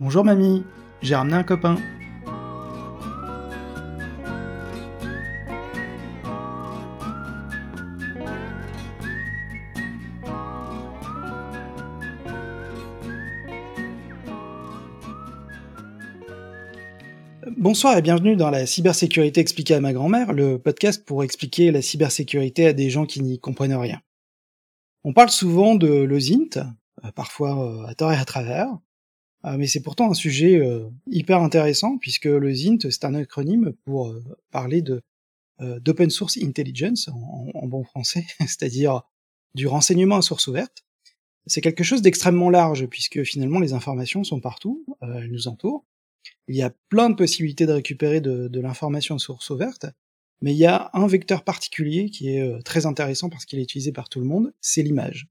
Bonjour mamie, j'ai ramené un copain. Bonsoir et bienvenue dans la cybersécurité expliquée à ma grand-mère, le podcast pour expliquer la cybersécurité à des gens qui n'y comprennent rien. On parle souvent de l'OSINT, euh, parfois euh, à tort et à travers, mais c'est pourtant un sujet hyper intéressant puisque le ZINT c'est un acronyme pour parler de d'open source intelligence en, bon français, c'est-à-dire du renseignement à source ouverte. C'est quelque chose d'extrêmement large puisque finalement les informations sont partout, elles nous entourent. Il y a plein de possibilités de récupérer de, de l'information à source ouverte, mais il y a un vecteur particulier qui est très intéressant parce qu'il est utilisé par tout le monde, c'est l'image.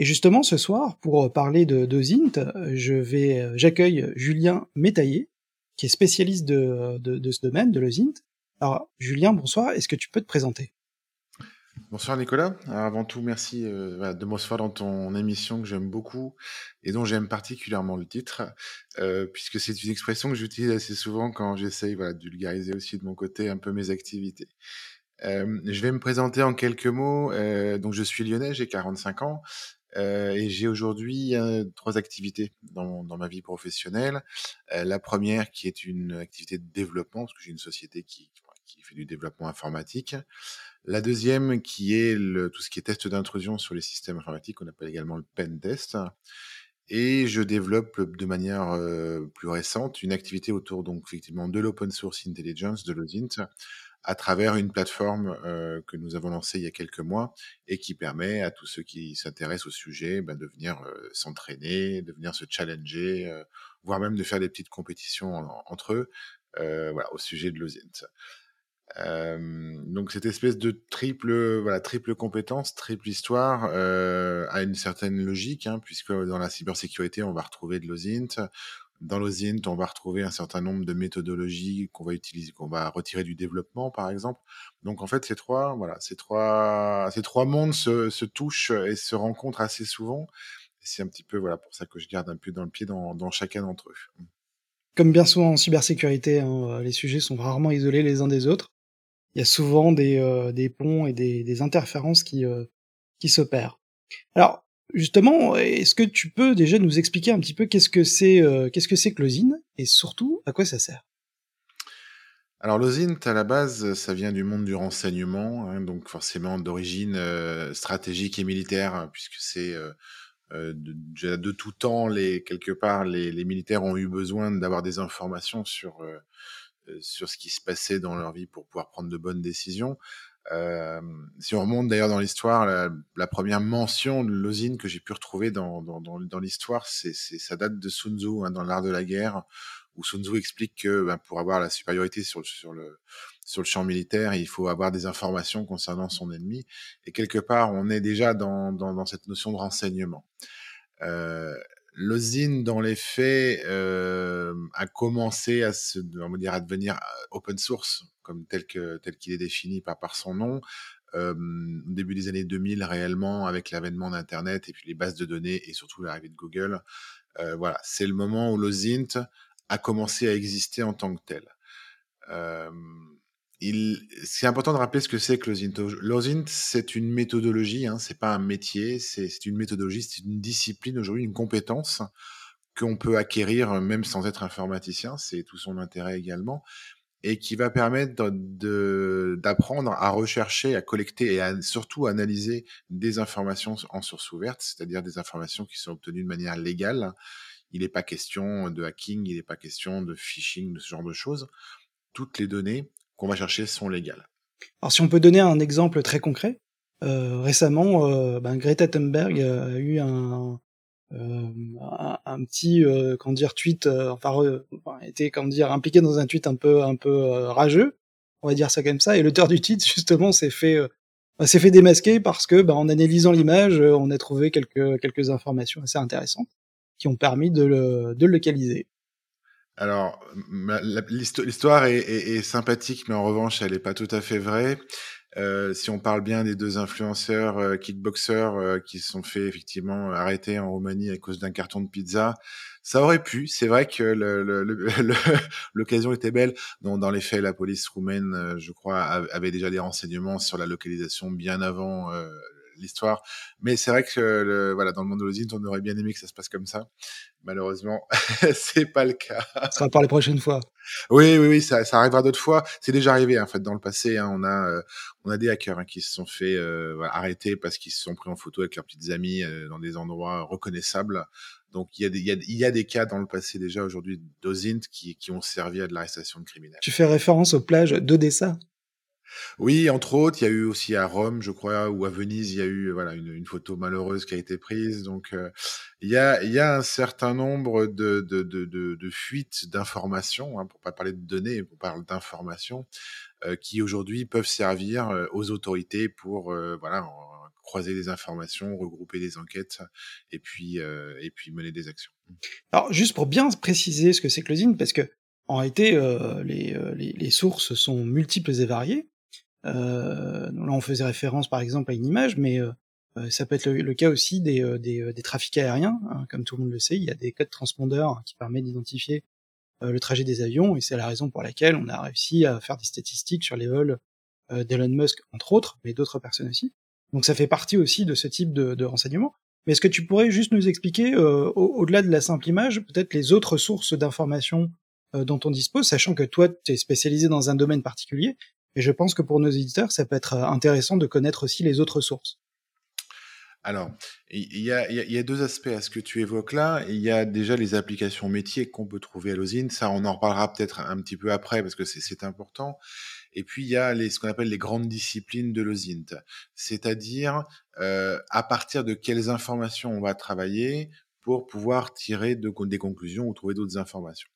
Et justement, ce soir, pour parler de, Zint, je vais, j'accueille Julien Métaillé, qui est spécialiste de, ce domaine, de le Zint. Alors, Julien, bonsoir. Est-ce que tu peux te présenter? Bonsoir Nicolas. Avant tout, merci euh, de me recevoir dans ton émission que j'aime beaucoup et dont j'aime particulièrement le titre, euh, puisque c'est une expression que j'utilise assez souvent quand j'essaye de vulgariser aussi de mon côté un peu mes activités. Euh, je vais me présenter en quelques mots. Euh, donc, je suis lyonnais, j'ai 45 ans. Et j'ai aujourd'hui trois activités dans, ma vie professionnelle. La première qui est une activité de développement, parce que j'ai une société qui, fait du développement informatique. La deuxième qui est tout ce qui est test d'intrusion sur les systèmes informatiques, qu'on appelle également le pen test. Et je développe de manière plus récente une activité autour donc effectivement de l'open source intelligence, de l'OSINT, à travers une plateforme euh, que nous avons lancée il y a quelques mois et qui permet à tous ceux qui s'intéressent au sujet ben, de venir euh, s'entraîner, de venir se challenger, euh, voire même de faire des petites compétitions entre eux au sujet de l'OSINT. donc cette espèce de triple, voilà, triple compétence, triple histoire a une certaine logique, hein, puisque dans la cybersécurité, on va retrouver de l'OSINT, dans l'OSINT, on va retrouver un certain nombre de méthodologies qu'on va utiliser, qu'on va retirer du développement, par exemple. Donc, en fait, ces trois, voilà, ces trois, ces trois mondes se, se touchent et se rencontrent assez souvent. C'est un petit peu, voilà, pour ça que je garde un peu dans le pied dans, dans chacun d'entre eux. Comme bien souvent en cybersécurité, hein, les sujets sont rarement isolés les uns des autres. Il y a souvent des, euh, des ponts et des, des interférences qui, euh, qui s'opèrent. Alors, Justement, est-ce que tu peux déjà nous expliquer un petit peu qu'est-ce que c'est euh, qu'est-ce que c'est et surtout à quoi ça sert? Alors l'OSINT, à la base, ça vient du monde du renseignement, hein, donc forcément d'origine euh, stratégique et militaire, puisque c'est euh, euh de, tout temps, les, quelque part, les, les militaires ont eu besoin d'avoir des informations sur, sur ce qui se passait dans leur vie pour pouvoir prendre de bonnes décisions. Euh, si on remonte d'ailleurs dans l'histoire, la, première mention de l'osine que j'ai pu retrouver dans, dans, dans, dans l'histoire, c'est, ça date de Sun Tzu hein, dans l'art de la guerre, où Sun Tzu explique que ben, pour avoir la supériorité sur, sur, le, sur le champ militaire, il faut avoir des informations concernant son ennemi. Et quelque part, on est déjà dans, dans, dans cette notion de renseignement. Euh, L'osine, dans les faits, euh, a commencé à se, on va dire, à devenir euh, open source comme tel que tel qu'il est défini par par son nom. Euh, au début des années 2000 réellement avec l'avènement d'internet et puis les bases de données et surtout l'arrivée de Google euh, voilà c'est le moment où l'OSINT a commencé à exister en tant que tel il, c'est important de rappeler ce que c'est que l'OSINT. L'OSINT, c'est une méthodologie, hein, c'est pas un métier, c'est, une méthodologie, c'est une discipline aujourd'hui, une compétence qu'on peut acquérir même sans être informaticien, c'est tout son intérêt également et qui va permettre d'apprendre à rechercher, à collecter et à surtout analyser des informations en source ouverte, c'est-à-dire des informations qui sont obtenues de manière légale. Il n'est pas question de hacking, il n'est pas question de phishing, de ce genre de choses. Toutes les données qu'on va chercher sont légales. Alors si on peut donner un exemple très concret, euh, récemment, euh, ben, Greta Thunberg a eu un, euh, un, petit euh, comment dire tweet euh, enfin, était comment dire impliqué dans un tweet un peu un peu rageux. On va dire ça comme ça. Et l'auteur du tweet justement s'est fait bah, s'est fait démasquer parce que bah, en analysant l'image on a trouvé quelques quelques informations assez intéressantes qui ont permis de le, de le localiser alors, l'histoire est, sympathique, mais en revanche, elle n'est pas tout à fait vraie. Euh, si on parle bien des deux influenceurs euh, kickboxers euh, qui se sont fait effectivement arrêter en Roumanie à cause d'un carton de pizza, ça aurait pu. C'est vrai que l'occasion était belle. Non, dans les faits, la police roumaine, je crois, avait déjà des renseignements sur la localisation bien avant l'histoire. Mais c'est vrai que le, voilà, dans le monde de l'usine, on aurait bien aimé que ça se passe comme ça. Malheureusement, c'est pas le cas. Ça sera pour les prochaines fois. Oui, oui, oui, ça, ça arrivera d'autres fois. C'est déjà arrivé en fait dans le passé. Hein, on a, euh, on a des hackers hein, qui se sont fait euh, arrêter parce qu'ils se sont pris en photo avec leurs petites amies euh, dans des endroits reconnaissables. Donc il y, a des, il, y a, il y a des cas dans le passé déjà aujourd'hui d'Ozint qui, qui ont servi à de l'arrestation de criminels. Tu fais référence aux plages d'Odessa? Oui, entre autres, il y a eu aussi à Rome, je crois, ou à Venise, il y a eu voilà une, photo malheureuse qui a été prise. Donc, euh, il, y a, un certain nombre de, fuites d'informations, hein, pour pas parler de données, pour parler d'informations, euh, qui aujourd'hui peuvent servir euh, aux autorités pour voilà croiser des informations, regrouper des enquêtes et puis et puis mener des actions. Alors, juste pour bien préciser ce que c'est que parce que en réalité, les sources sont multiples et variées. Euh, là, on faisait référence par exemple à une image, mais euh, euh, ça peut être le, cas aussi des, des, trafics aériens, hein, comme tout le monde le sait, il y a des codes transpondeurs qui permettent d'identifier le trajet des avions, et c'est la raison pour laquelle on a réussi à faire des statistiques sur les vols d'Elon Musk, entre autres, mais d'autres personnes aussi. Donc ça fait partie aussi de ce type de, de renseignements. Mais est-ce que tu pourrais juste nous expliquer, au-delà de la simple image, peut-être les autres sources d'informations dont on dispose, sachant que toi, tu es spécialisé dans un domaine particulier, et je pense que pour nos éditeurs, ça peut être euh, intéressant de connaître aussi les autres sources. Alors, il y a, deux aspects à ce que tu évoques là. Il y a déjà les applications métiers qu'on peut trouver à l'osine. Ça, on en reparlera peut-être un petit peu après parce que c'est important. Et puis, il y a ce qu'on appelle les grandes disciplines de l'OSINT, c'est-à-dire euh, à partir de quelles informations on va travailler pour pouvoir tirer de, des conclusions ou trouver d'autres informations.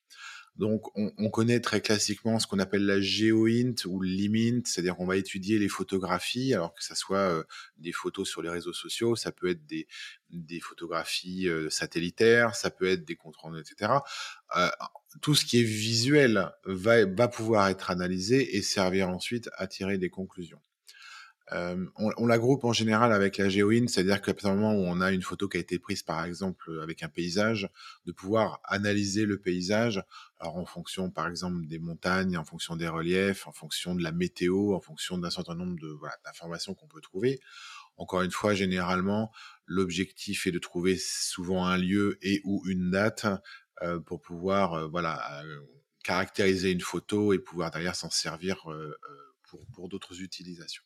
Donc, on, on, connaît très classiquement ce qu'on appelle la géoint ou l'imint, c'est-à-dire qu'on va étudier les photographies, alors que ça soit euh, des photos sur les réseaux sociaux, ça peut être des, photographies euh, satellitaires, ça peut être des rendus, etc. Euh, tout ce qui est visuel va pouvoir être analysé et servir ensuite à tirer des conclusions. Euh, on, la groupe en général avec la géoïne, c'est-à-dire qu'à partir du moment où on a une photo qui a été prise par exemple avec un paysage, de pouvoir analyser le paysage, alors en fonction par exemple des montagnes, en fonction des reliefs, en fonction de la météo, en fonction d'un certain nombre d'informations qu'on peut trouver. Encore une fois, généralement, l'objectif est de trouver souvent un lieu et ou une date euh, pour pouvoir euh, voilà euh, caractériser une photo et pouvoir derrière s'en servir euh, pour d'autres utilisations.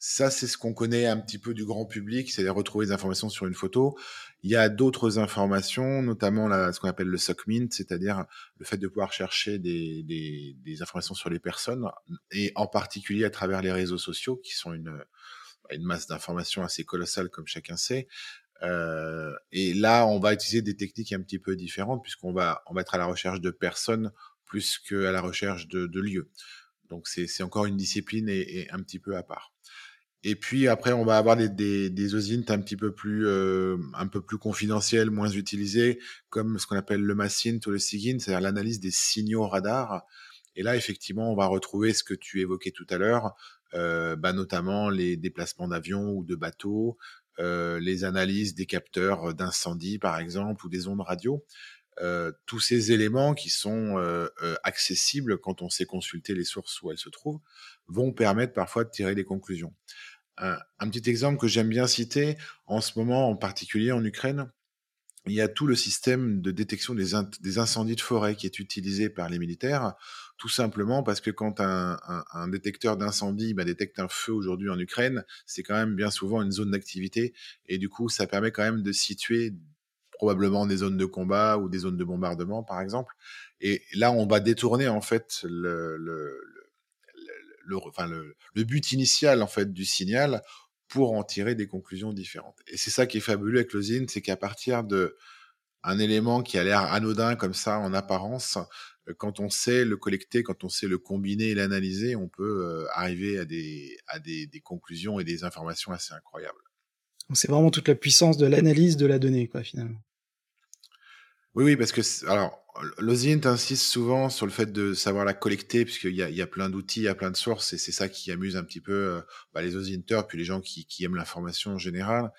Ça, c'est ce qu'on connaît un petit peu du grand public, c'est-à-dire retrouver des informations sur une photo. Il y a d'autres informations, notamment ce qu'on appelle le SOCMINT, c'est-à-dire le fait de pouvoir chercher des, informations sur les personnes, et en particulier à travers les réseaux sociaux, qui sont une, masse d'informations assez colossale, comme chacun sait. Euh, et là, on va utiliser des techniques un petit peu différentes, puisqu'on va, on va être à la recherche de personnes plus qu'à la recherche de lieux. Donc c'est encore une discipline et, un petit peu à part. Et puis après, on va avoir des, des, des un petit peu plus euh, un peu plus confidentiels, moins utilisés, comme ce qu'on appelle le massint ou le SIGINT, c'est-à-dire l'analyse des signaux radars. Et là, effectivement, on va retrouver ce que tu évoquais tout à l'heure, euh, bah, notamment les déplacements d'avions ou de bateaux, euh, les analyses des capteurs d'incendie, par exemple, ou des ondes radio. Euh, tous ces éléments qui sont euh, euh, accessibles quand on sait consulter les sources où elles se trouvent vont permettre parfois de tirer des conclusions. Un, petit exemple que j'aime bien citer en ce moment, en particulier en Ukraine, il y a tout le système de détection des, in des incendies de forêt qui est utilisé par les militaires, tout simplement parce que quand un détecteur d'incendie bah, détecte un feu aujourd'hui en Ukraine, c'est quand même bien souvent une zone d'activité et du coup ça permet quand même de situer probablement des zones de combat ou des zones de bombardement, par exemple. Et là, on va détourner en fait le, enfin, le, but initial en fait du signal pour en tirer des conclusions différentes. Et c'est ça qui est fabuleux avec le ZIN, c'est qu'à partir de un élément qui a l'air anodin comme ça en apparence, euh, quand on sait le collecter, quand on sait le combiner et l'analyser, on peut euh, arriver à des, à des conclusions et des informations assez incroyables. C'est vraiment toute la puissance de l'analyse de la donnée, quoi, finalement. Oui, oui, parce que alors, l'OSINT insiste souvent sur le fait de savoir la collecter, puisqu'il y a, il y a plein d'outils, il y a plein de sources, et c'est ça qui amuse un petit peu euh, bah, les OSINTers, puis les gens qui, aiment l'information en général.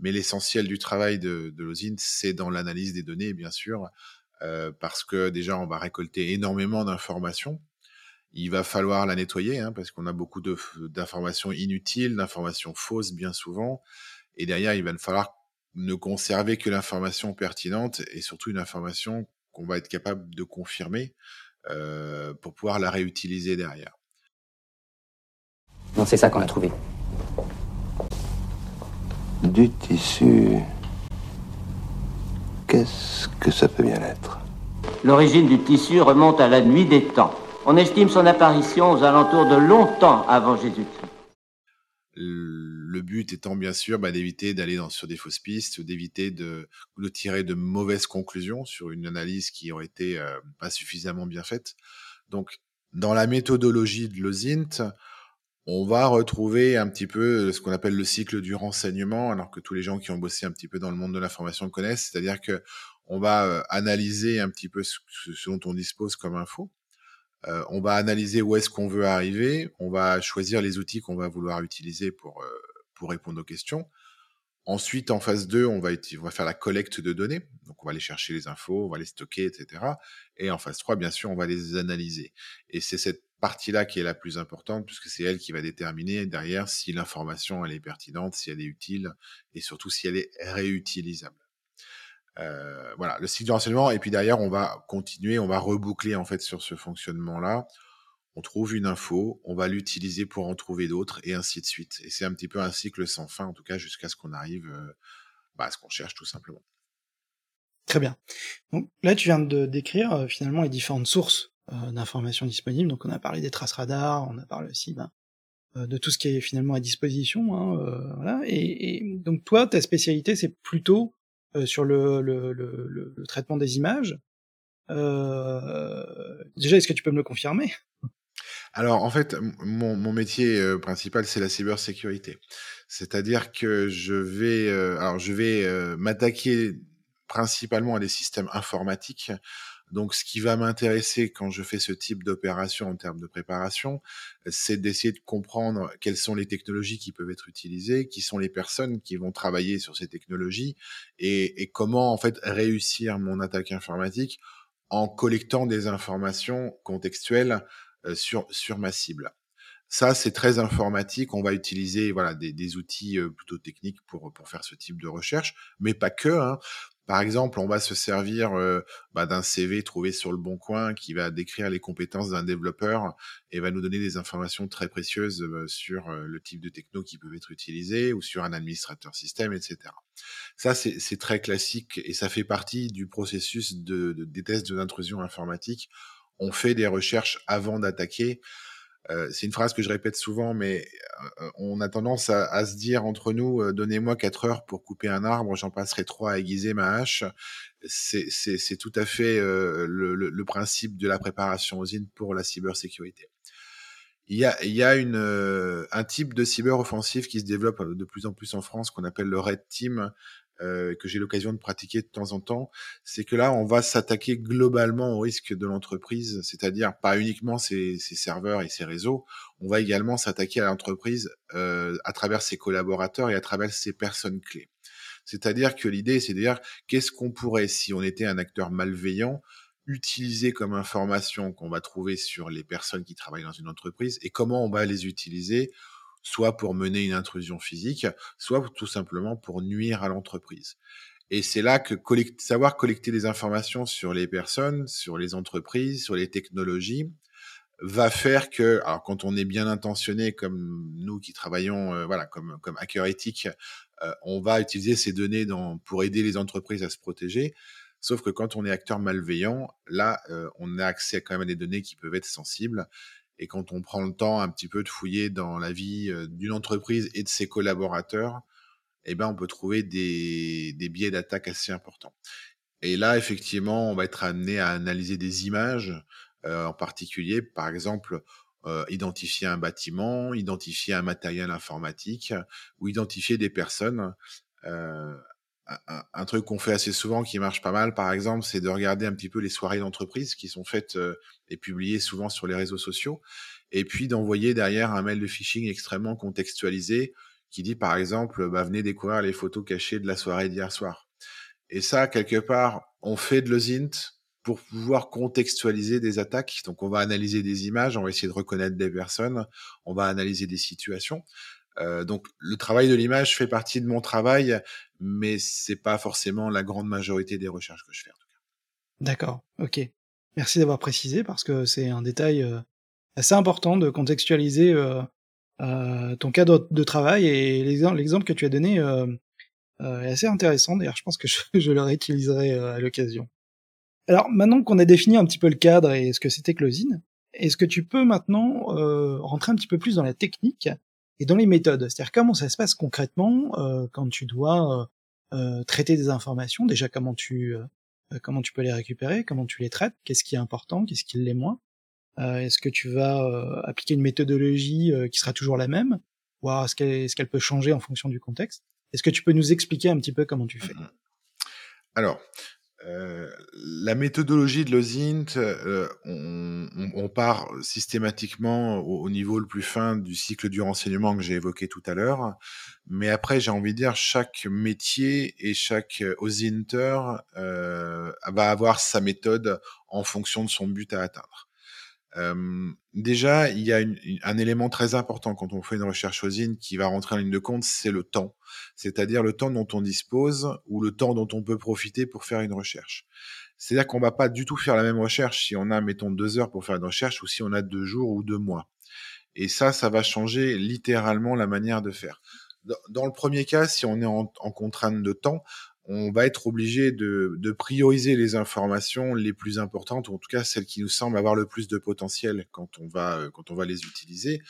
Mais l'essentiel du travail de, de l'OSINT, c'est dans l'analyse des données, bien sûr, euh, parce que déjà, on va récolter énormément d'informations. Il va falloir la nettoyer, hein, parce qu'on a beaucoup d'informations inutiles, d'informations fausses bien souvent. Et derrière, il va falloir ne conserver que l'information pertinente et surtout une information qu'on va être capable de confirmer euh, pour pouvoir la réutiliser derrière. Non, c'est ça qu'on a trouvé. Du tissu. Qu'est-ce que ça peut bien être? L'origine du tissu remonte à la nuit des temps. On estime son apparition aux alentours de longtemps avant Jésus-Christ. Le but étant bien sûr bah, d'éviter d'aller sur des fausses pistes, d'éviter de, tirer de mauvaises conclusions sur une analyse qui aurait été euh, pas suffisamment bien faite. Donc, dans la méthodologie de l'OSINT, on va retrouver un petit peu ce qu'on appelle le cycle du renseignement, alors que tous les gens qui ont bossé un petit peu dans le monde de l'information connaissent, c'est-à-dire que on va euh, analyser un petit peu ce, dont on dispose comme info. Euh, on va analyser où est-ce qu'on veut arriver, on va choisir les outils qu'on va vouloir utiliser pour, euh, pour répondre aux questions. Ensuite, en phase 2, on va, faire la collecte de données. Donc, on va aller chercher les infos, on va les stocker, etc. Et en phase 3, bien sûr, on va les analyser. Et c'est cette partie-là qui est la plus importante, puisque c'est elle qui va déterminer derrière si l'information, elle est pertinente, si elle est utile, et surtout si elle est réutilisable. Euh, voilà, le cycle de renseignement. Et puis derrière, on va continuer, on va reboucler en fait sur ce fonctionnement-là. On trouve une info, on va l'utiliser pour en trouver d'autres, et ainsi de suite. Et c'est un petit peu un cycle sans fin, en tout cas, jusqu'à ce qu'on arrive euh, bah, à ce qu'on cherche tout simplement. Très bien. Donc là, tu viens de décrire euh, finalement les différentes sources euh, d'informations disponibles. Donc on a parlé des traces radars, on a parlé aussi ben, de tout ce qui est finalement à disposition. Hein. Et, donc toi, ta spécialité, c'est plutôt sur le, traitement des images. Déjà, est-ce que tu peux me le confirmer? Alors, en fait, mon, métier euh, principal, c'est la cybersécurité. C'est-à-dire que je vais, euh, vais euh, m'attaquer principalement à des systèmes informatiques donc, ce qui va m'intéresser quand je fais ce type d'opération en termes de préparation, c'est d'essayer de comprendre quelles sont les technologies qui peuvent être utilisées, qui sont les personnes qui vont travailler sur ces technologies et, et comment en fait réussir mon attaque informatique en collectant des informations contextuelles sur, sur ma cible. Ça, c'est très informatique. On va utiliser voilà des, des outils euh, plutôt techniques pour pour faire ce type de recherche, mais pas que. Hein. Par exemple, on va se servir euh, bah, d'un CV trouvé sur le bon coin qui va décrire les compétences d'un développeur et va nous donner des informations très précieuses euh, sur euh, le type de techno qui peuvent être utilisés ou sur un administrateur système, etc. Ça, c'est très classique et ça fait partie du processus de, de des tests d'intrusion informatique. On fait des recherches avant d'attaquer. Euh, c'est une phrase que je répète souvent, mais euh, on a tendance à, se dire entre nous, euh, donnez-moi quatre heures pour couper un arbre, j'en passerai trois à aiguiser ma hache. C'est tout à fait le, principe de la préparation aux usines pour la cybersécurité. Il y a, un type de cyber-offensive qui se développe de plus en plus en France qu'on appelle le Red Team, euh, que j'ai l'occasion de pratiquer de temps en temps, c'est que là, on va s'attaquer globalement au risque de l'entreprise, c'est-à-dire pas uniquement ses, serveurs et ses réseaux, on va également s'attaquer à l'entreprise euh, à travers ses collaborateurs et à travers ses personnes clés. C'est-à-dire que l'idée, c'est de dire qu'est-ce qu'on pourrait, si on était un acteur malveillant, utiliser comme information qu'on va trouver sur les personnes qui travaillent dans une entreprise et comment on va les utiliser soit pour mener une intrusion physique, soit tout simplement pour nuire à l'entreprise. Et c'est là que savoir collecter des informations sur les personnes, sur les entreprises, sur les technologies, va faire que, alors quand on est bien intentionné comme nous qui travaillons, euh, voilà, comme comme hacker éthique, euh, on va utiliser ces données pour aider les entreprises à se protéger. Sauf que quand on est acteur malveillant, là, euh, on a accès quand même à des données qui peuvent être sensibles et quand on prend le temps un petit peu de fouiller dans la vie euh, d'une entreprise et de ses collaborateurs, eh ben, on peut trouver des, biais d'attaque assez importants. Et là, effectivement, on va être amené à analyser des images, euh, en particulier, par exemple, euh, identifier un bâtiment, identifier un matériel informatique ou identifier des personnes. Un, truc qu'on fait assez souvent qui marche pas mal, par exemple, c'est de regarder un petit peu les soirées d'entreprise qui sont faites euh, et publiées souvent sur les réseaux sociaux, et puis d'envoyer derrière un mail de phishing extrêmement contextualisé qui dit par exemple, bah, venez découvrir les photos cachées de la soirée d'hier soir. Et ça, quelque part, on fait de l'OSINT pour pouvoir contextualiser des attaques. Donc, on va analyser des images, on va essayer de reconnaître des personnes, on va analyser des situations. Euh, donc, le travail de l'image fait partie de mon travail, mais c'est pas forcément la grande majorité des recherches que je fais en tout cas. D'accord, ok. Merci d'avoir précisé parce que c'est un détail euh, assez important de contextualiser euh, euh, ton cadre de travail et l'exemple que tu as donné euh, est assez intéressant. D'ailleurs, je pense que je, je le réutiliserai à l'occasion. Alors maintenant qu'on a défini un petit peu le cadre et ce que c'était que l'osine, est-ce que tu peux maintenant rentrer un petit peu plus dans la technique et dans les méthodes. C'est-à-dire comment ça se passe concrètement quand tu dois traiter des informations Déjà comment tu comment tu peux les récupérer, comment tu les traites, qu'est-ce qui est important, qu'est-ce qui l'est moins euh, est-ce que tu vas euh, appliquer une méthodologie euh, qui sera toujours la même ou est-ce qu'elle peut changer en fonction du contexte. Est-ce que tu peux nous expliquer un petit peu comment tu fais? Alors, euh, la méthodologie de l'OSINT, euh, on, on, part systématiquement au, au, niveau le plus fin du cycle du renseignement que j'ai évoqué tout à l'heure. Mais après, j'ai envie de dire, chaque métier et chaque OSINTer euh, va avoir sa méthode en fonction de son but à atteindre déjà, il y a un élément très important quand on fait une recherche OSINT qui va rentrer en ligne de compte, c'est le temps. C'est-à-dire le temps dont on dispose ou le temps dont on peut profiter pour faire une recherche. C'est-à-dire qu'on va pas du tout faire la même recherche si on a, mettons, deux heures pour faire une recherche ou si on a deux jours ou deux mois. Et ça, ça va changer littéralement la manière de faire. Dans le premier cas, si on est en contrainte de temps, on va être obligé de, prioriser les informations les plus importantes, ou en tout cas celles qui nous semblent avoir le plus de potentiel quand on va, euh, quand on va les utiliser.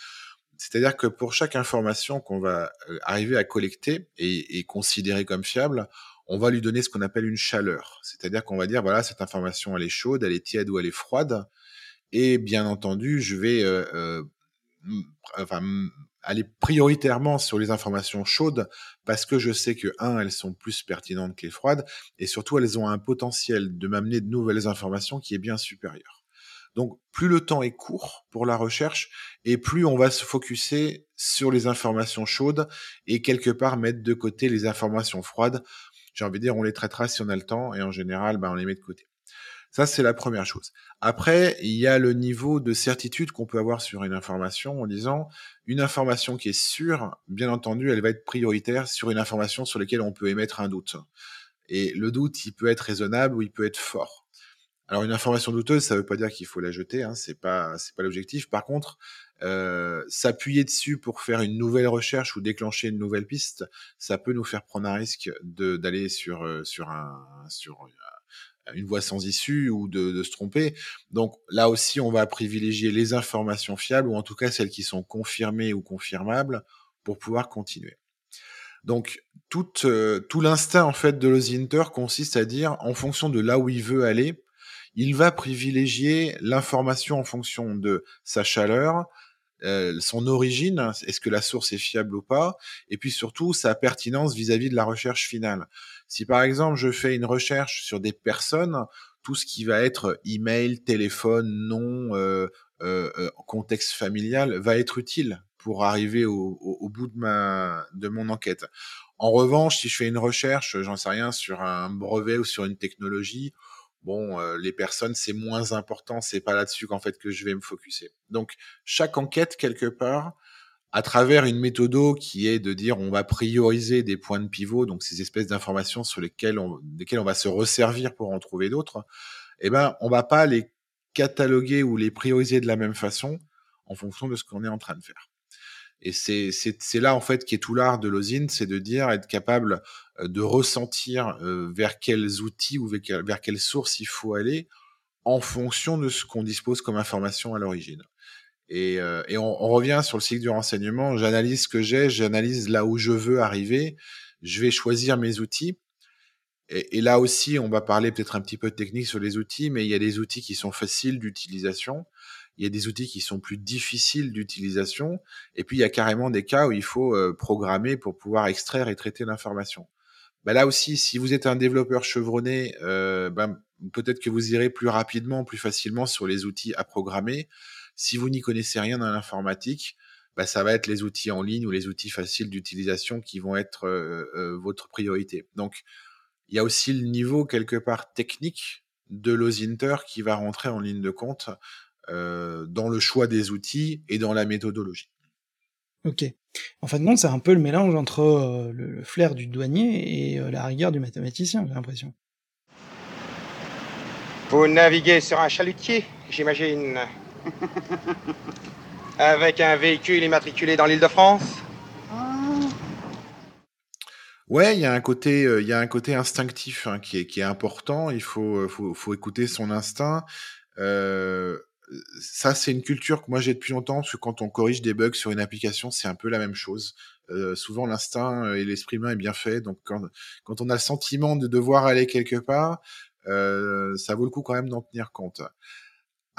C'est-à-dire que pour chaque information qu'on va euh, arriver à collecter et, considérer comme fiable, on va lui donner ce qu'on appelle une chaleur. C'est-à-dire qu'on va dire, voilà, cette information, elle est chaude, elle est tiède ou elle est froide. Et bien entendu, je vais euh, aller prioritairement sur les informations chaudes parce que je sais que, un, elles sont plus pertinentes que les froides et surtout, elles ont un potentiel de m'amener de nouvelles informations qui est bien supérieur. Donc, plus le temps est court pour la recherche et plus on va se focuser sur les informations chaudes et quelque part mettre de côté les informations froides. J'ai envie de dire, on les traitera si on a le temps et en général, ben, on les met de côté. Ça, c'est la première chose. Après, il y a le niveau de certitude qu'on peut avoir sur une information en disant une information qui est sûre, bien entendu, elle va être prioritaire sur une information sur laquelle on peut émettre un doute. Et le doute, il peut être raisonnable ou il peut être fort. Alors une information douteuse, ça ne veut pas dire qu'il faut la jeter, hein, c'est pas pas l'objectif. Par contre, euh, s'appuyer dessus pour faire une nouvelle recherche ou déclencher une nouvelle piste, ça peut nous faire prendre un risque d'aller sur euh, sur un sur une voie sans issue ou de, se tromper. Donc là aussi, on va privilégier les informations fiables ou en tout cas celles qui sont confirmées ou confirmables pour pouvoir continuer. Donc tout, euh, l'instinct en fait de l'osinter consiste à dire en fonction de là où il veut aller, il va privilégier l'information en fonction de sa chaleur, euh, son origine, est-ce que la source est fiable ou pas, et puis surtout sa pertinence vis-à-vis -vis de la recherche finale. Si par exemple je fais une recherche sur des personnes, tout ce qui va être email, téléphone, nom, euh, euh, euh, contexte familial va être utile pour arriver au, au, au, bout de ma de mon enquête. En revanche, si je fais une recherche, j'en sais rien, sur un brevet ou sur une technologie, bon, euh, les personnes c'est moins important, c'est pas là-dessus qu'en fait que je vais me focuser. Donc chaque enquête quelque part à travers une méthode qui est de dire on va prioriser des points de pivot, donc ces espèces d'informations sur lesquelles on, desquelles on va se resservir pour en trouver d'autres, eh ben, on va pas les cataloguer ou les prioriser de la même façon en fonction de ce qu'on est en train de faire. Et c'est, là, en fait, qui est tout l'art de l'osine, c'est de dire, être capable euh, de ressentir euh, vers quels outils ou vers quelles sources il faut aller en fonction de ce qu'on dispose comme information à l'origine. Et, euh, et on, on, revient sur le cycle du renseignement. J'analyse ce que j'ai, j'analyse là où je veux arriver. Je vais choisir mes outils. Et, là aussi, on va parler peut-être un petit peu de technique sur les outils, mais il y a des outils qui sont faciles d'utilisation. Il y a des outils qui sont plus difficiles d'utilisation. Et puis, il y a carrément des cas où il faut euh, programmer pour pouvoir extraire et traiter l'information. bah là aussi, si vous êtes un développeur chevronné, euh, ben, peut-être que vous irez plus rapidement, plus facilement sur les outils à programmer. Si vous n'y connaissez rien dans l'informatique, bah, ça va être les outils en ligne ou les outils faciles d'utilisation qui vont être euh, euh, votre priorité. Donc, il y a aussi le niveau quelque part technique de l'OSINTER qui va rentrer en ligne de compte euh, dans le choix des outils et dans la méthodologie. Ok. En fin de compte, c'est un peu le mélange entre euh, le, le, flair du douanier et euh, la rigueur du mathématicien, j'ai l'impression. Vous naviguez sur un chalutier, j'imagine. Avec un véhicule immatriculé dans l'île de France Ouais, il y a un côté, euh, il y a un côté instinctif hein, qui, est, important. Il faut, faut écouter son instinct. Euh, ça, c'est une culture que moi j'ai depuis longtemps, parce que quand on corrige des bugs sur une application, c'est un peu la même chose. Euh, souvent, l'instinct et l'esprit humain est bien fait. Donc, quand, on a le sentiment de devoir aller quelque part, euh, ça vaut le coup quand même d'en tenir compte.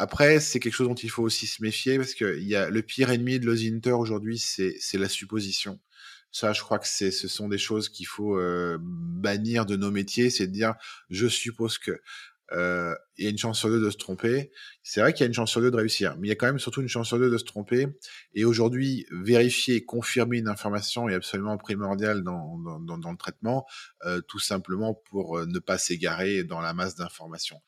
Après, c'est quelque chose dont il faut aussi se méfier parce que y a le pire ennemi de l'osinter aujourd'hui, c'est la supposition. Ça, je crois que ce sont des choses qu'il faut euh, bannir de nos métiers, c'est de dire, je suppose que euh, il y a une chance sur deux de se tromper. C'est vrai qu'il y a une chance sur deux de réussir, mais il y a quand même surtout une chance sur deux de se tromper. Et aujourd'hui, vérifier confirmer une information est absolument primordial dans, le traitement, euh, tout simplement pour ne pas s'égarer dans la masse d'informations.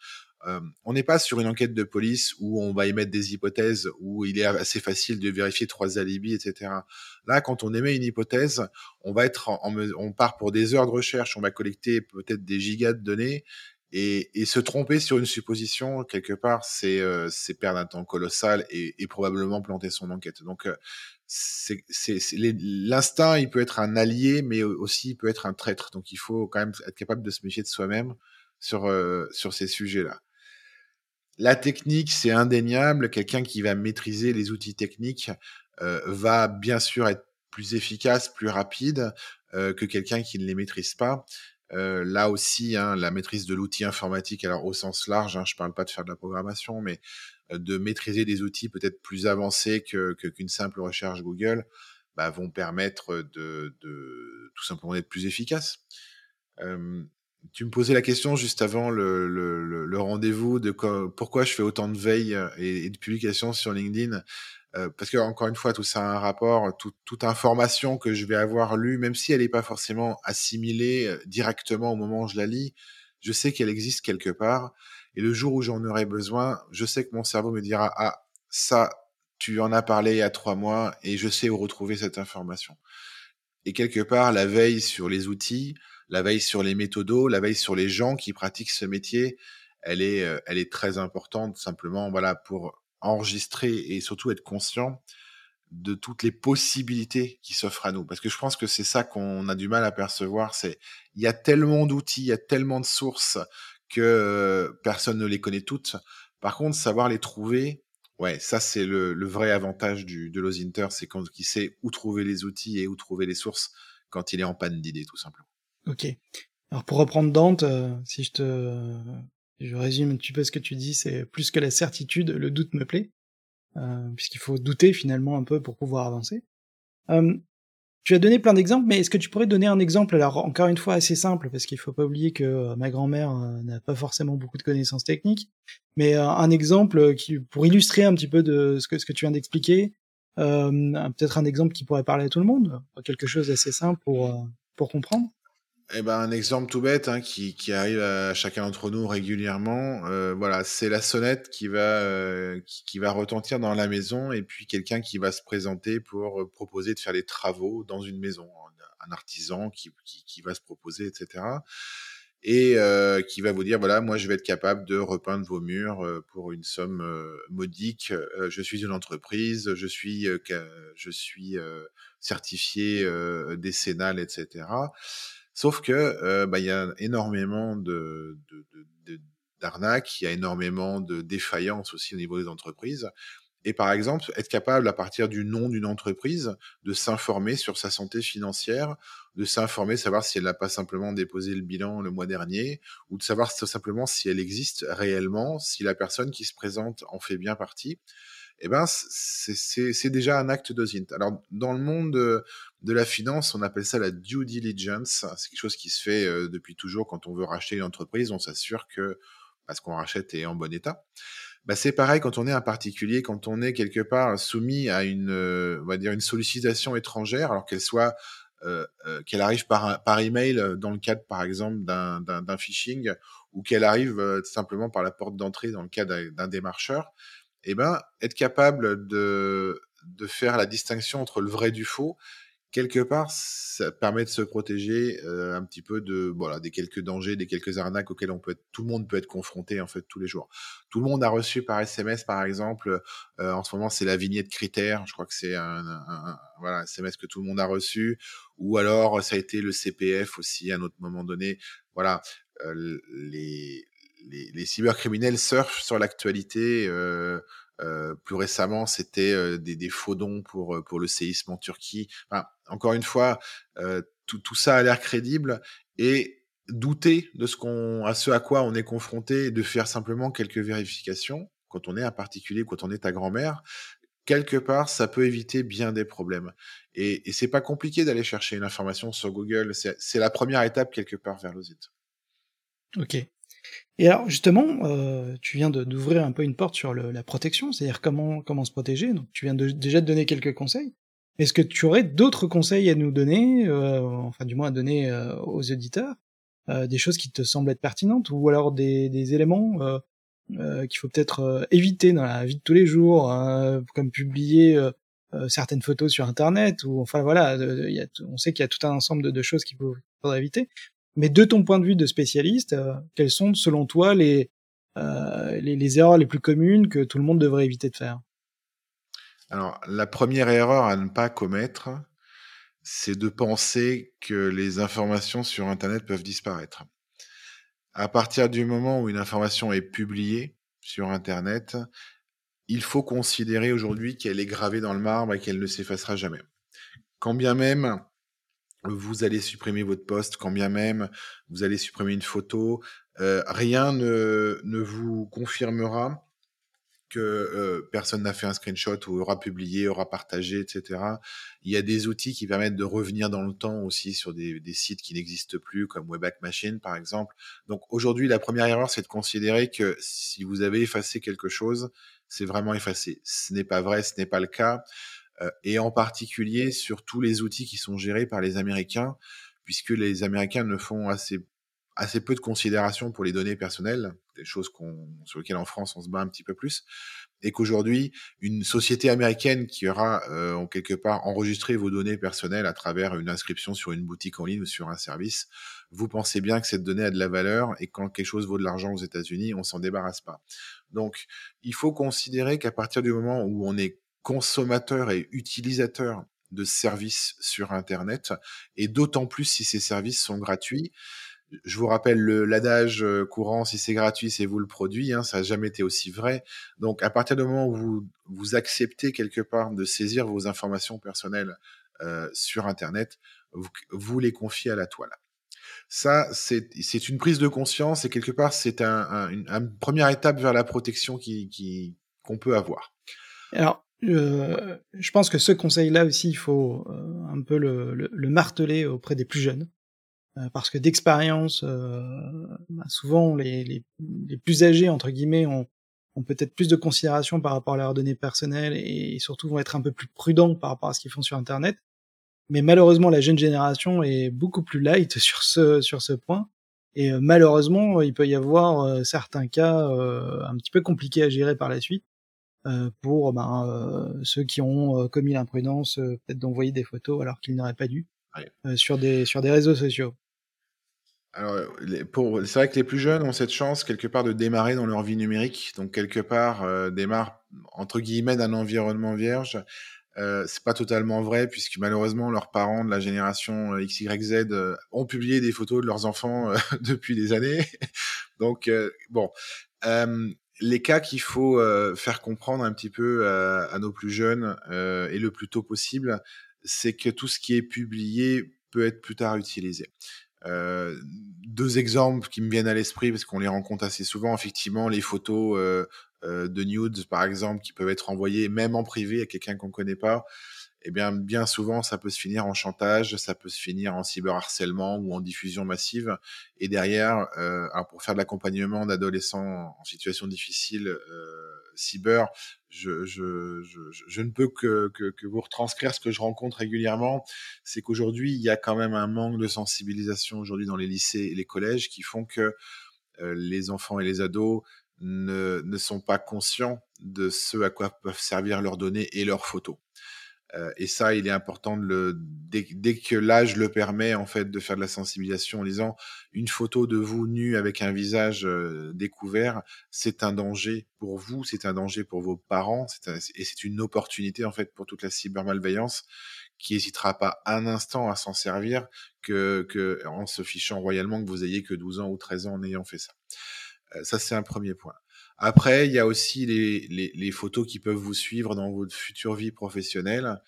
On n'est pas sur une enquête de police où on va émettre des hypothèses, où il est assez facile de vérifier trois alibis, etc. Là, quand on émet une hypothèse, on va être, on part pour des heures de recherche, on va collecter peut-être des gigas de données, et, se tromper sur une supposition, quelque part, c'est euh, perdre un temps colossal et, et, probablement planter son enquête. Donc, euh, l'instinct, il peut être un allié, mais aussi il peut être un traître. Donc, il faut quand même être capable de se méfier de soi-même sur, euh, sur ces sujets-là. La technique, c'est indéniable. Quelqu'un qui va maîtriser les outils techniques euh, va bien sûr être plus efficace, plus rapide euh, que quelqu'un qui ne les maîtrise pas. Euh, là aussi, hein, la maîtrise de l'outil informatique, alors au sens large, hein, je ne parle pas de faire de la programmation, mais euh, de maîtriser des outils peut-être plus avancés que qu'une simple recherche Google, bah, vont permettre de, de, tout simplement d'être plus efficace. Tu me posais la question juste avant le, rendez-vous de quoi, pourquoi je fais autant de veille et, et de publications sur LinkedIn. Euh, parce que encore une fois, tout ça a un rapport, tout, toute information que je vais avoir lue, même si elle n'est pas forcément assimilée euh, directement au moment où je la lis, je sais qu'elle existe quelque part. Et le jour où j'en aurai besoin, je sais que mon cerveau me dira ah ça, tu en as parlé il y a trois mois et je sais où retrouver cette information. Et quelque part, la veille sur les outils, la veille sur les méthodos, la veille sur les gens qui pratiquent ce métier, elle est, euh, elle est très importante simplement voilà pour enregistrer et surtout être conscient de toutes les possibilités qui s'offrent à nous. Parce que je pense que c'est ça qu'on a du mal à percevoir, c'est il y a tellement d'outils, il y a tellement de sources que euh, personne ne les connaît toutes. Par contre, savoir les trouver, ouais, ça c'est le, vrai avantage du, de l'Osinter, c'est quand il sait où trouver les outils et où trouver les sources quand il est en panne d'idées, tout simplement. Ok. Alors pour reprendre Dante, euh, si je te je résume un petit peu ce que tu dis, c'est plus que la certitude, le doute me plaît, euh, puisqu'il faut douter finalement un peu pour pouvoir avancer. Euh, tu as donné plein d'exemples, mais est-ce que tu pourrais donner un exemple, alors encore une fois assez simple, parce qu'il faut pas oublier que euh, ma grand-mère euh, n'a pas forcément beaucoup de connaissances techniques, mais un exemple qui pour illustrer un petit peu de ce que, ce que tu viens d'expliquer, peut-être un exemple qui pourrait parler à tout le monde, quelque chose d'assez simple pour, pour comprendre. Eh ben, un exemple tout bête hein, qui, qui, arrive à chacun d'entre nous régulièrement. Euh, voilà, c'est la sonnette qui va euh, qui, va retentir dans la maison et puis quelqu'un qui va se présenter pour euh, proposer de faire des travaux dans une maison, un, artisan qui, qui, va se proposer, etc. Et euh, qui va vous dire voilà, moi je vais être capable de repeindre vos murs euh, pour une somme modique. je suis une entreprise, je suis je suis certifié décennal, etc. Sauf que bah, il y a énormément de, d'arnaques, il y a énormément de défaillances aussi au niveau des entreprises. Et par exemple, être capable, à partir du nom d'une entreprise, de s'informer sur sa santé financière, de s'informer, savoir si elle n'a pas simplement déposé le bilan le mois dernier, ou de savoir simplement si elle existe réellement, si la personne qui se présente en fait bien partie. Eh ben, c'est déjà un acte d'OSINT. Alors, dans le monde de, la finance, on appelle ça la due diligence. C'est quelque chose qui se fait euh, depuis toujours quand on veut racheter une entreprise. On s'assure que bah, ce qu'on rachète est en bon état. Bah, c'est pareil quand on est un particulier, quand on est quelque part soumis à une, euh, on va dire une sollicitation étrangère, alors qu'elle soit euh, euh, qu'elle arrive par, par email dans le cadre, par exemple, d'un phishing, ou qu'elle arrive simplement par la porte d'entrée dans le cadre d'un démarcheur, eh ben, être capable de, de faire la distinction entre le vrai du faux, quelque part, ça permet de se protéger euh, un petit peu de voilà des quelques dangers, des quelques arnaques auxquels on peut être, tout le monde peut être confronté en fait tous les jours. Tout le monde a reçu par SMS par exemple, euh, en ce moment c'est la vignette critère, je crois que c'est un, un, voilà SMS que tout le monde a reçu, ou alors ça a été le CPF aussi à un autre moment donné. Voilà, euh, les, les, cybercriminels surfent sur l'actualité. Euh, euh, plus récemment, c'était euh, des, faux dons pour, pour le séisme en Turquie. Encore une fois, tout, tout, ça a l'air crédible et douter de ce qu'on, à ce à quoi on est confronté de faire simplement quelques vérifications quand on est un particulier, quand on est ta grand-mère, quelque part, ça peut éviter bien des problèmes. Et, et c'est pas compliqué d'aller chercher une information sur Google. C'est la première étape quelque part vers le site. Ok. Et alors justement, euh, tu viens d'ouvrir un peu une porte sur le, la protection, c'est-à-dire comment comment se protéger. Donc tu viens de, déjà de donner quelques conseils. Est-ce que tu aurais d'autres conseils à nous donner, euh, enfin du moins à donner euh, aux auditeurs, euh, des choses qui te semblent être pertinentes, ou alors des, des éléments euh, qu'il faut peut-être éviter dans la vie de tous les jours, hein, comme publier certaines photos sur Internet, ou enfin voilà, y a, on sait qu'il y a tout un ensemble de, de choses qu'il faudrait éviter. Mais de ton point de vue de spécialiste, euh, quelles sont selon toi les, euh, les, les, erreurs les plus communes que tout le monde devrait éviter de faire? Alors, la première erreur à ne pas commettre, c'est de penser que les informations sur Internet peuvent disparaître. À partir du moment où une information est publiée sur Internet, il faut considérer aujourd'hui qu'elle est gravée dans le marbre et qu'elle ne s'effacera jamais. Quand bien même vous allez supprimer votre poste, quand bien même vous allez supprimer une photo, euh, rien ne, ne, vous confirmera que euh, personne n'a fait un screenshot ou aura publié, aura partagé, etc. Il y a des outils qui permettent de revenir dans le temps aussi sur des, des sites qui n'existent plus, comme Webback Machine par exemple. Donc aujourd'hui, la première erreur, c'est de considérer que si vous avez effacé quelque chose, c'est vraiment effacé. Ce n'est pas vrai, ce n'est pas le cas. Euh, et en particulier sur tous les outils qui sont gérés par les Américains, puisque les Américains ne font assez assez peu de considération pour les données personnelles, des choses sur lesquelles en France on se bat un petit peu plus, et qu'aujourd'hui une société américaine qui aura euh, en quelque part enregistré vos données personnelles à travers une inscription sur une boutique en ligne ou sur un service, vous pensez bien que cette donnée a de la valeur et quand quelque chose vaut de l'argent aux États-Unis, on s'en débarrasse pas. Donc il faut considérer qu'à partir du moment où on est consommateurs et utilisateurs de services sur Internet, et d'autant plus si ces services sont gratuits. Je vous rappelle l'adage euh, courant, si c'est gratuit, c'est vous le produit, hein, ça n'a jamais été aussi vrai. Donc à partir du moment où vous, vous acceptez quelque part de saisir vos informations personnelles euh, sur Internet, vous, vous, les confiez à la toile. Ça, c'est une prise de conscience et quelque part, c'est un, un, une, première étape vers la protection qu'on qui, qu'on peut avoir. Alors, euh, je pense que ce conseil-là aussi, il faut euh, un peu le, le, le, marteler auprès des plus jeunes, euh, parce que d'expérience, euh, bah souvent les, les, les, plus âgés entre guillemets ont, ont peut-être plus de considération par rapport à leurs données personnelles et, surtout vont être un peu plus prudents par rapport à ce qu'ils font sur Internet. Mais malheureusement, la jeune génération est beaucoup plus light sur ce sur ce point. Et malheureusement, il peut y avoir certains cas un petit peu compliqués à gérer par la suite euh, pour ben, euh, ceux qui ont euh, commis l'imprudence peut-être d'envoyer des photos alors qu'ils n'auraient pas dû ouais. sur des sur des réseaux sociaux. Alors, pour, c'est vrai que les plus jeunes ont cette chance quelque part de démarrer dans leur vie numérique, donc quelque part euh, démarrent entre guillemets d'un environnement vierge. Euh, c'est pas totalement vrai puisque malheureusement leurs parents de la génération XYZ euh, ont publié des photos de leurs enfants depuis des années. donc bon, les cas qu'il faut euh, faire comprendre un petit peu à, à nos plus jeunes euh, et le plus tôt possible, c'est que tout ce qui est publié peut être plus tard utilisé. Euh, deux exemples qui me viennent à l'esprit parce qu'on les rencontre assez souvent, effectivement, les photos euh, de nudes, par exemple, qui peuvent être envoyés même en privé à quelqu'un qu'on connaît pas, eh bien, bien souvent, ça peut se finir en chantage, ça peut se finir en cyberharcèlement ou en diffusion massive. Et derrière, euh, alors pour faire de l'accompagnement d'adolescents en situation difficile euh, cyber, je, ne peux que, que, que, vous retranscrire ce que je rencontre régulièrement. C'est qu'aujourd'hui, il y a quand même un manque de sensibilisation aujourd'hui dans les lycées et les collèges qui font que euh, les enfants et les ados ne, ne sont pas conscients de ce à quoi peuvent servir leurs données et leurs photos. Euh, et ça, il est important de le dès, dès que l'âge le permet en fait de faire de la sensibilisation en disant une photo de vous nu avec un visage euh, découvert, c'est un danger pour vous, c'est un danger pour vos parents, et c'est une opportunité en fait pour toute la cybermalveillance qui hésitera pas un instant à s'en servir que, que en se fichant royalement que vous ayez que 12 ans ou 13 ans en ayant fait ça. Euh, ça c'est un premier point. Après, il y a aussi les, les, les, photos qui peuvent vous suivre dans votre future vie professionnelle.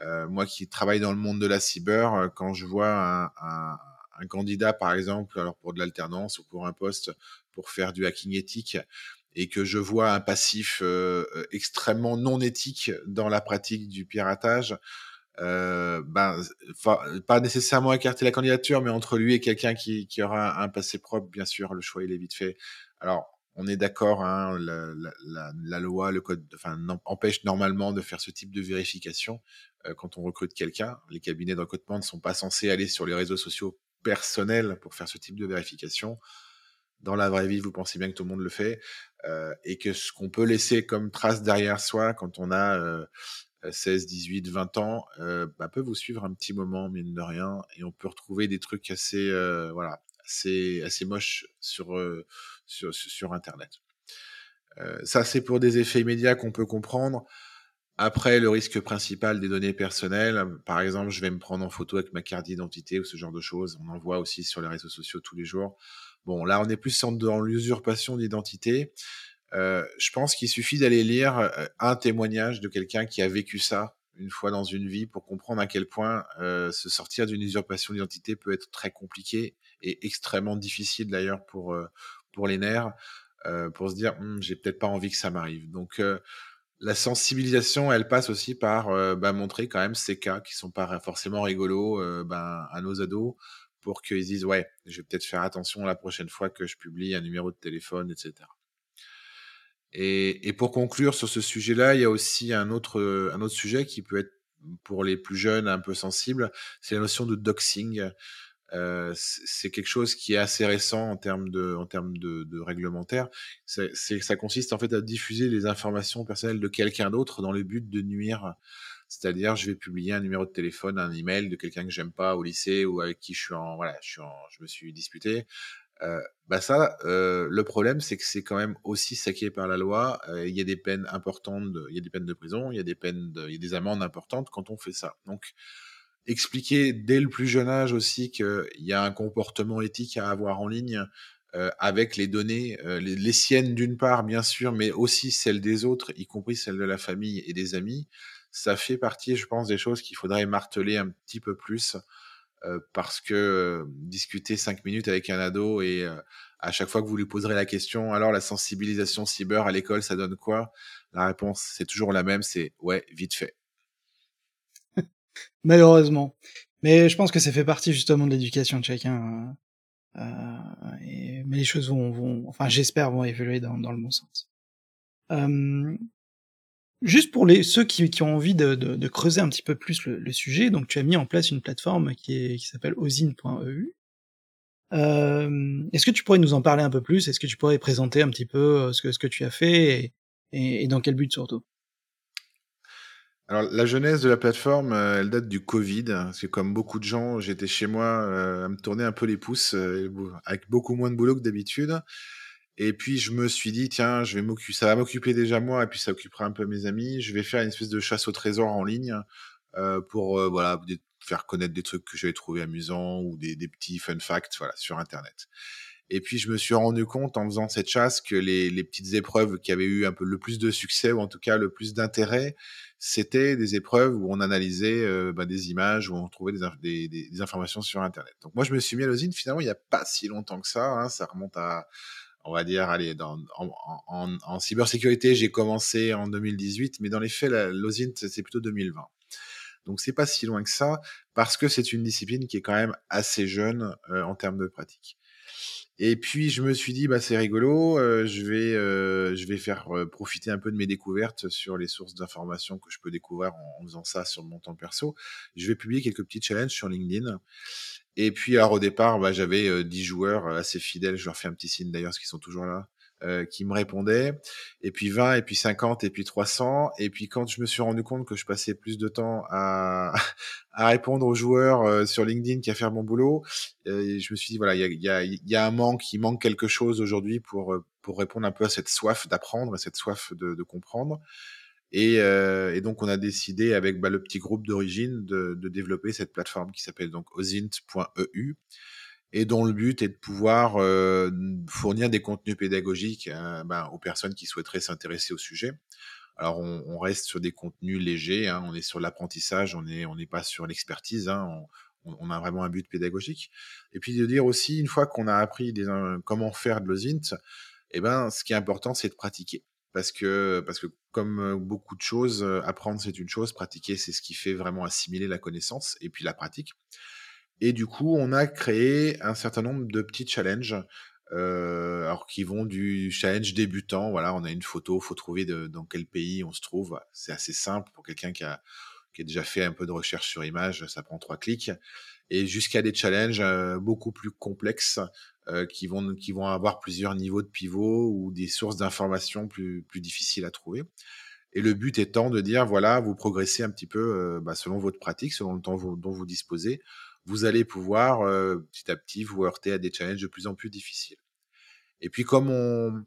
Euh, moi qui travaille dans le monde de la cyber, euh, quand je vois un, un, un candidat, par exemple, alors pour de l'alternance ou pour un poste pour faire du hacking éthique, et que je vois un passif euh, extrêmement non éthique dans la pratique du piratage, euh, ben, pas nécessairement écarter la candidature, mais entre lui et quelqu'un qui, qui aura un passé propre, bien sûr, le choix il est vite fait. Alors, on est d'accord, hein, la, loi, le code, empêche normalement de faire ce type de vérification euh, quand on recrute quelqu'un. Les cabinets de recrutement ne sont pas censés aller sur les réseaux sociaux personnels pour faire ce type de vérification. Dans la vraie vie, vous pensez bien que tout le monde le fait, euh, et que ce qu'on peut laisser comme trace derrière soi quand on a euh, 16, 18, 20 ans, euh, bah, peut vous suivre un petit moment, mine de rien, et on peut retrouver des trucs assez, moches sur, sur, Internet. Euh, ça, c'est pour des effets immédiats qu'on peut comprendre. Après, le risque principal des données personnelles, par exemple, je vais me prendre en photo avec ma carte d'identité ou ce genre de choses. On en voit aussi sur les réseaux sociaux tous les jours. Bon, là, on est plus dans l'usurpation d'identité. Euh, je pense qu'il suffit d'aller lire euh, un témoignage de quelqu'un qui a vécu ça une fois dans une vie pour comprendre à quel point se sortir d'une usurpation d'identité peut être très compliqué et extrêmement difficile d'ailleurs pour pour les nerfs, euh, pour se dire hm, j'ai peut-être pas envie que ça m'arrive. Donc euh, la sensibilisation, elle passe aussi par bah, montrer quand même ces cas qui sont pas forcément rigolos ben, à nos ados pour qu'ils disent ouais, je vais peut-être faire attention la prochaine fois que je publie un numéro de téléphone, etc. Et, pour conclure sur ce sujet-là, il y a aussi un autre sujet qui peut être pour les plus jeunes un peu sensible, c'est la notion de doxing. Euh, c'est quelque chose qui est assez récent en termes de, en termes de, de réglementaire. C'est, ça consiste en fait à diffuser les informations personnelles de quelqu'un d'autre dans le but de nuire. C'est-à-dire, je vais publier un numéro de téléphone, un email de quelqu'un que j'aime pas au lycée ou avec qui je suis en, voilà, je suis en, je me suis disputé. Euh, bah ça, euh, le problème, c'est que c'est quand même aussi saqué par la loi. Euh, il y a des peines importantes, il y a des peines de prison, il y a des peines, il y a des amendes importantes quand on fait ça. Donc, expliquer dès le plus jeune âge aussi qu'il y a un comportement éthique à avoir en ligne euh, avec les données, euh, les, les, siennes d'une part, bien sûr, mais aussi celles des autres, y compris celles de la famille et des amis. Ça fait partie, je pense, des choses qu'il faudrait marteler un petit peu plus euh, parce que euh, discuter cinq minutes avec un ado et euh, à chaque fois que vous lui poserez la question, alors la sensibilisation cyber à l'école, ça donne quoi? La réponse, c'est toujours la même, c'est ouais, vite fait. Malheureusement. Mais je pense que ça fait partie justement de l'éducation de chacun. Euh, et, mais les choses vont, vont enfin j'espère, vont évoluer dans, dans le bon sens. Euh, Juste pour les ceux qui, qui ont envie de, de, de, creuser un petit peu plus le, le, sujet, donc tu as mis en place une plateforme qui, est, qui s'appelle ozine.eu. Euh, Est-ce que tu pourrais nous en parler un peu plus? Est-ce que tu pourrais présenter un petit peu euh, ce que, ce que tu as fait et, et, et dans quel but surtout? Alors la genèse de la plateforme, euh, elle date du Covid. Parce que comme beaucoup de gens, j'étais chez moi euh, à me tourner un peu les pouces, euh, avec beaucoup moins de boulot que d'habitude. Et puis je me suis dit tiens, je vais ça va m'occuper déjà moi et puis ça occupera un peu mes amis. Je vais faire une espèce de chasse au trésor en ligne pour voilà faire connaître des trucs que j'avais trouvé amusants ou des, des, petits fun facts voilà sur internet. Et puis je me suis rendu compte en faisant cette chasse que les, petites épreuves qui avaient eu un peu le plus de succès ou en tout cas le plus d'intérêt, c'était des épreuves où on analysait euh, bah, des images, où on trouvait des, informations sur internet. Donc moi je me suis mis à l'osine finalement il n'y a pas si longtemps que ça, hein, ça remonte à on va dire, allez, en cybersécurité, j'ai commencé en 2018, mais dans les faits, l'OSINT, c'est plutôt 2020. Donc c'est pas si loin que ça, parce que c'est une discipline qui est quand même assez jeune euh, en termes de pratique. Et puis je me suis dit bah c'est rigolo, euh, je vais euh, je vais faire profiter un peu de mes découvertes sur les sources d'informations que je peux découvrir en, en, faisant ça sur mon temps perso. Je vais publier quelques petits challenges sur LinkedIn. Et puis alors au départ, bah, j'avais 10 joueurs assez fidèles, je leur fais un petit signe d'ailleurs, parce qu'ils sont toujours là. Euh, qui me répondaient, et puis 20, et puis 50, et puis 300. Et puis quand je me suis rendu compte que je passais plus de temps à, répondre aux joueurs euh, sur LinkedIn qu'à faire mon boulot, euh, je me suis dit, voilà, il y a, un manque, il manque quelque chose aujourd'hui pour, répondre un peu à cette soif d'apprendre, à cette soif de, comprendre. Et, donc, on a décidé avec bah, le petit groupe d'origine de, de, développer cette plateforme qui s'appelle donc osint.eu et dont le but est de pouvoir euh, fournir des contenus pédagogiques euh, ben, aux personnes qui souhaiteraient s'intéresser au sujet. Alors on, reste sur des contenus légers, hein, on est sur l'apprentissage, on n'est pas sur l'expertise, hein, on, a vraiment un but pédagogique. Et puis de dire aussi, une fois qu'on a appris comment faire de l'OSINT, eh ben, ce qui est important, c'est de pratiquer. Parce que, parce que comme beaucoup de choses, apprendre c'est une chose, pratiquer c'est ce qui fait vraiment assimiler la connaissance et puis la pratique. Et du coup, on a créé un certain nombre de petits challenges, euh, alors qui vont du challenge débutant. Voilà, on a une photo, faut trouver de, dans quel pays on se trouve. C'est assez simple pour quelqu'un qui a, qui a déjà fait un peu de recherche sur image, ça prend trois clics. Et jusqu'à des challenges euh, beaucoup plus complexes euh, qui vont qui vont avoir plusieurs niveaux de pivot ou des sources d'informations plus plus difficiles à trouver. Et le but étant de dire voilà, vous progressez un petit peu euh, bah, selon votre pratique, selon le temps dont vous disposez vous allez pouvoir euh, petit à petit vous heurter à des challenges de plus en plus difficiles. Et puis comme on,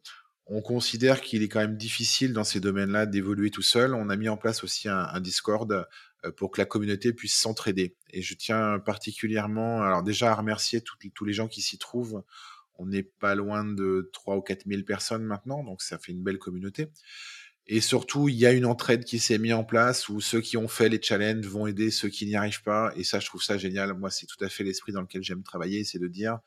on considère qu'il est quand même difficile dans ces domaines-là d'évoluer tout seul, on a mis en place aussi un, Discord pour que la communauté puisse s'entraider. Et je tiens particulièrement, alors déjà à remercier tous les gens qui s'y trouvent. On n'est pas loin de 3 ou 4 000 personnes maintenant, donc ça fait une belle communauté. Et surtout, il y a une entraide qui s'est mise en place où ceux qui ont fait les challenges vont aider ceux qui n'y arrivent pas. Et ça, je trouve ça génial. Moi, c'est tout à fait l'esprit dans lequel j'aime travailler, c'est de dire,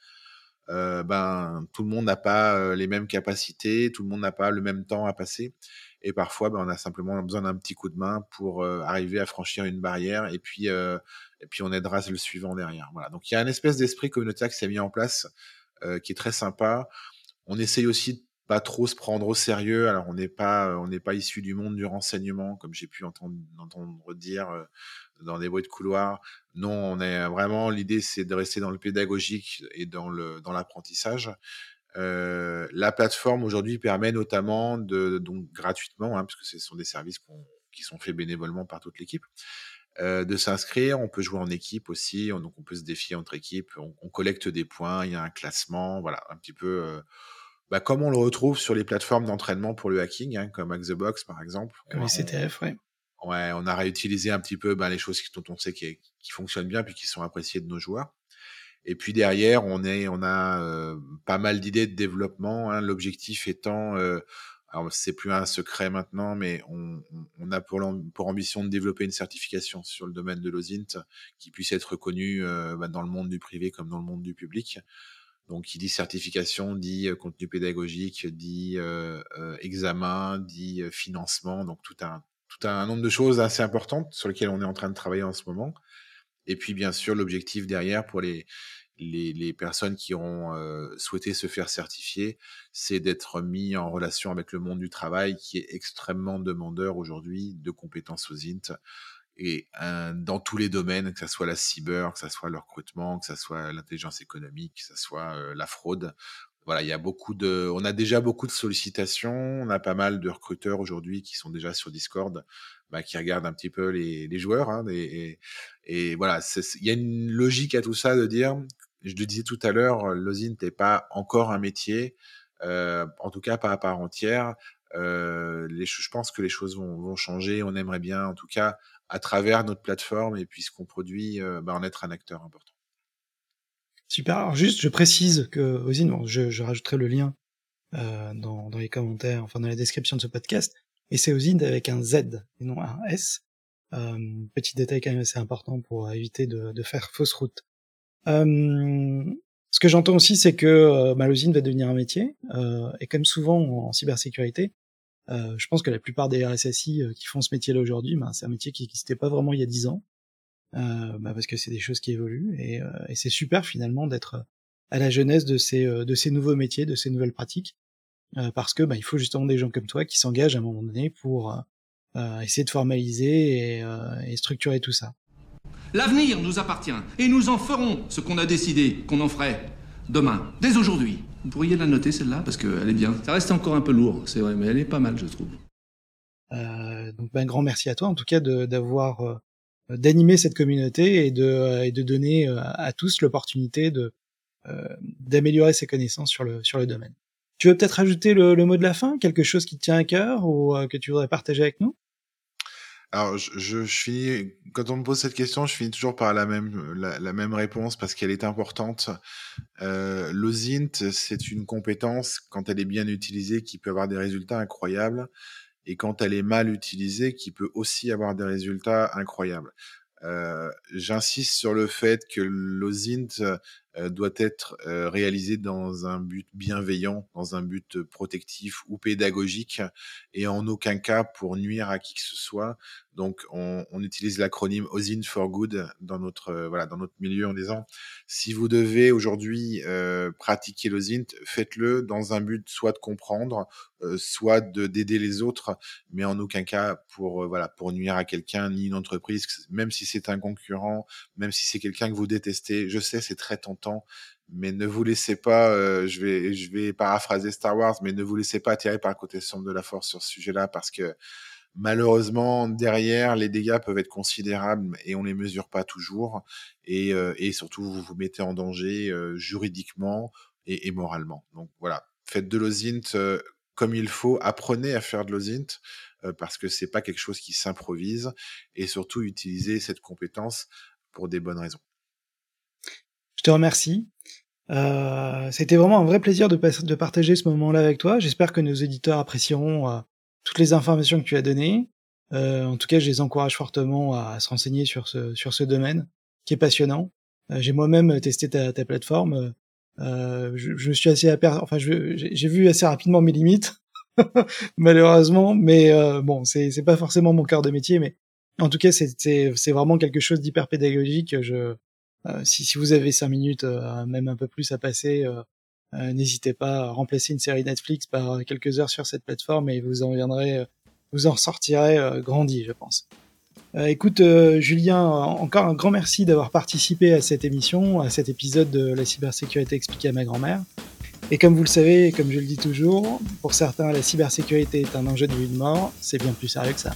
euh, ben, tout le monde n'a pas euh, les mêmes capacités, tout le monde n'a pas le même temps à passer. Et parfois, ben, on a simplement besoin d'un petit coup de main pour euh, arriver à franchir une barrière. Et puis, et puis, on aidera le suivant derrière. Voilà. Donc, il y a un espèce d'esprit communautaire qui s'est mis en place, qui est très sympa. On essaye aussi pas trop se prendre au sérieux. Alors on n'est pas on n'est pas issu du monde du renseignement comme j'ai pu entendre, dire euh, dans des bruits de couloir. Non, on est vraiment l'idée c'est de rester dans le pédagogique et dans l'apprentissage. Euh, la plateforme aujourd'hui permet notamment de donc gratuitement, hein, parce ce sont des services qui sont faits bénévolement par toute l'équipe, euh, de s'inscrire. On peut jouer en équipe aussi, on, donc on peut se défier entre équipes. On, collecte des points, il y a un classement, voilà, un petit peu. Euh, bah, comme on le retrouve sur les plateformes d'entraînement pour le hacking, hein, comme Hack the Box par exemple. Comme les CTF, ouais. Ouais, on a réutilisé un petit peu bah, les choses dont on sait qui, qui, fonctionnent bien puis qui sont appréciées de nos joueurs. Et puis derrière, on est, on a euh, pas mal d'idées de développement. Hein, L'objectif étant, euh, alors c'est plus un secret maintenant, mais on, on a pour, pour, ambition de développer une certification sur le domaine de l'OSINT qui puisse être reconnue euh, bah, dans le monde du privé comme dans le monde du public. Donc, qui dit certification, dit contenu pédagogique, dit examen, dit financement. Donc, tout un, tout un nombre de choses assez importantes sur lesquelles on est en train de travailler en ce moment. Et puis, bien sûr, l'objectif derrière pour les, les, les, personnes qui ont euh, souhaité se faire certifier, c'est d'être mis en relation avec le monde du travail qui est extrêmement demandeur aujourd'hui de compétences aux INT et euh, dans tous les domaines, que ce soit la cyber, que ce soit le recrutement, que ce soit l'intelligence économique, que ce soit euh, la fraude. Voilà, il y a beaucoup de, on a déjà beaucoup de sollicitations, on a pas mal de recruteurs aujourd'hui qui sont déjà sur Discord, bah, qui regardent un petit peu les, les joueurs, hein, et, et, voilà, il y a une logique à tout ça de dire, je le disais tout à l'heure, l'OSINT n'est pas encore un métier, euh, en tout cas pas à part entière. Euh, les, je pense que les choses vont, vont changer. On aimerait bien, en tout cas, à travers notre plateforme et puis ce qu'on produit, euh, bah, en être un acteur important. Super. Alors juste, je précise que Ozine, bon, je, je, rajouterai le lien euh, dans, dans, les commentaires, enfin dans la description de ce podcast, et c'est Ozine avec un Z et non un S. Euh, petit détail quand même assez important pour éviter de, de faire fausse route. Euh, Ce que j'entends aussi, c'est que euh, va devenir un métier, euh, et comme souvent en, cybersécurité, euh, je pense que la plupart des RSSI euh, qui font ce métier-là aujourd'hui, ben, c'est un métier qui n'existait pas vraiment il y a dix ans, euh, bah, parce que c'est des choses qui évoluent, et, c'est super finalement d'être à la jeunesse de ces, nouveaux métiers, de ces nouvelles pratiques, parce que bah, il faut justement des gens comme toi qui s'engagent à un moment donné pour essayer de formaliser et structurer tout ça. L'avenir nous appartient et nous en ferons ce qu'on a décidé qu'on en ferait demain, dès aujourd'hui. Vous pourriez la noter celle-là parce qu'elle est bien. Ça reste encore un peu lourd, c'est vrai, mais elle est pas mal, je trouve. Euh, donc, ben, grand merci à toi, en tout cas, d'avoir euh, d'animer cette communauté et de, euh, et de donner euh, à tous l'opportunité de d'améliorer ses connaissances sur le sur le domaine. Tu veux peut-être ajouter le, le, mot de la fin, quelque chose qui te tient à cœur ou que tu voudrais partager avec nous? Alors, je, je, finis, quand on me pose cette question, je finis toujours par la même, la, la même réponse parce qu'elle est importante. Euh, c'est une compétence, quand elle est bien utilisée, qui peut avoir des résultats incroyables et quand elle est mal utilisée, qui peut aussi avoir des résultats incroyables. Euh, J'insiste sur le fait que l'OSINT euh, doit être euh, réalisé dans un but bienveillant, dans un but protectif ou pédagogique, et en aucun cas pour nuire à qui que ce soit. Donc, on, on utilise l'acronyme OSINT for Good dans notre euh, voilà dans notre milieu en disant si vous devez aujourd'hui euh, pratiquer l'OSINT, faites-le dans un but soit de comprendre, soit de d'aider les autres, mais en aucun cas pour voilà pour nuire à quelqu'un ni une entreprise, même si c'est un concurrent, même si c'est quelqu'un que vous détestez. Je sais, c'est très tentant mais ne vous laissez pas, euh, je vais, je vais paraphraser Star Wars, mais ne vous laissez pas attirer par le côté sombre de la Force sur ce sujet-là, parce que malheureusement derrière les dégâts peuvent être considérables et on les mesure pas toujours, et, euh, et surtout vous vous mettez en danger euh, juridiquement et, et, moralement. Donc voilà, faites de l'OSINT comme il faut, apprenez à faire de l'OSINT parce que c'est pas quelque chose qui s'improvise, et surtout utilisez cette compétence pour des bonnes raisons. Je te remercie. Euh, C'était vraiment un vrai plaisir de, partager ce moment-là avec toi. J'espère que nos éditeurs apprécieront euh, toutes les informations que tu as données. Euh, en tout cas, je les encourage fortement à, se renseigner sur ce, sur ce domaine qui est passionnant. Euh, j'ai moi-même testé ta, ta plateforme. Euh, je, je, suis assez enfin, j'ai vu assez rapidement mes limites, malheureusement. Mais bon, c'est pas forcément mon cœur de métier, mais en tout cas, c'est vraiment quelque chose d'hyper pédagogique. Je, si, si, vous avez cinq minutes, euh, même un peu plus à passer, euh, n'hésitez pas à remplacer une série Netflix par quelques heures sur cette plateforme et vous en viendrez, vous en ressortirez grandi, je pense. écoute, Julien, encore un grand merci d'avoir participé à cette émission, à cet épisode de la cybersécurité expliquée à ma grand-mère. Et comme vous le savez, comme je le dis toujours, pour certains, la cybersécurité est un enjeu de vie de mort, c'est bien plus sérieux que ça.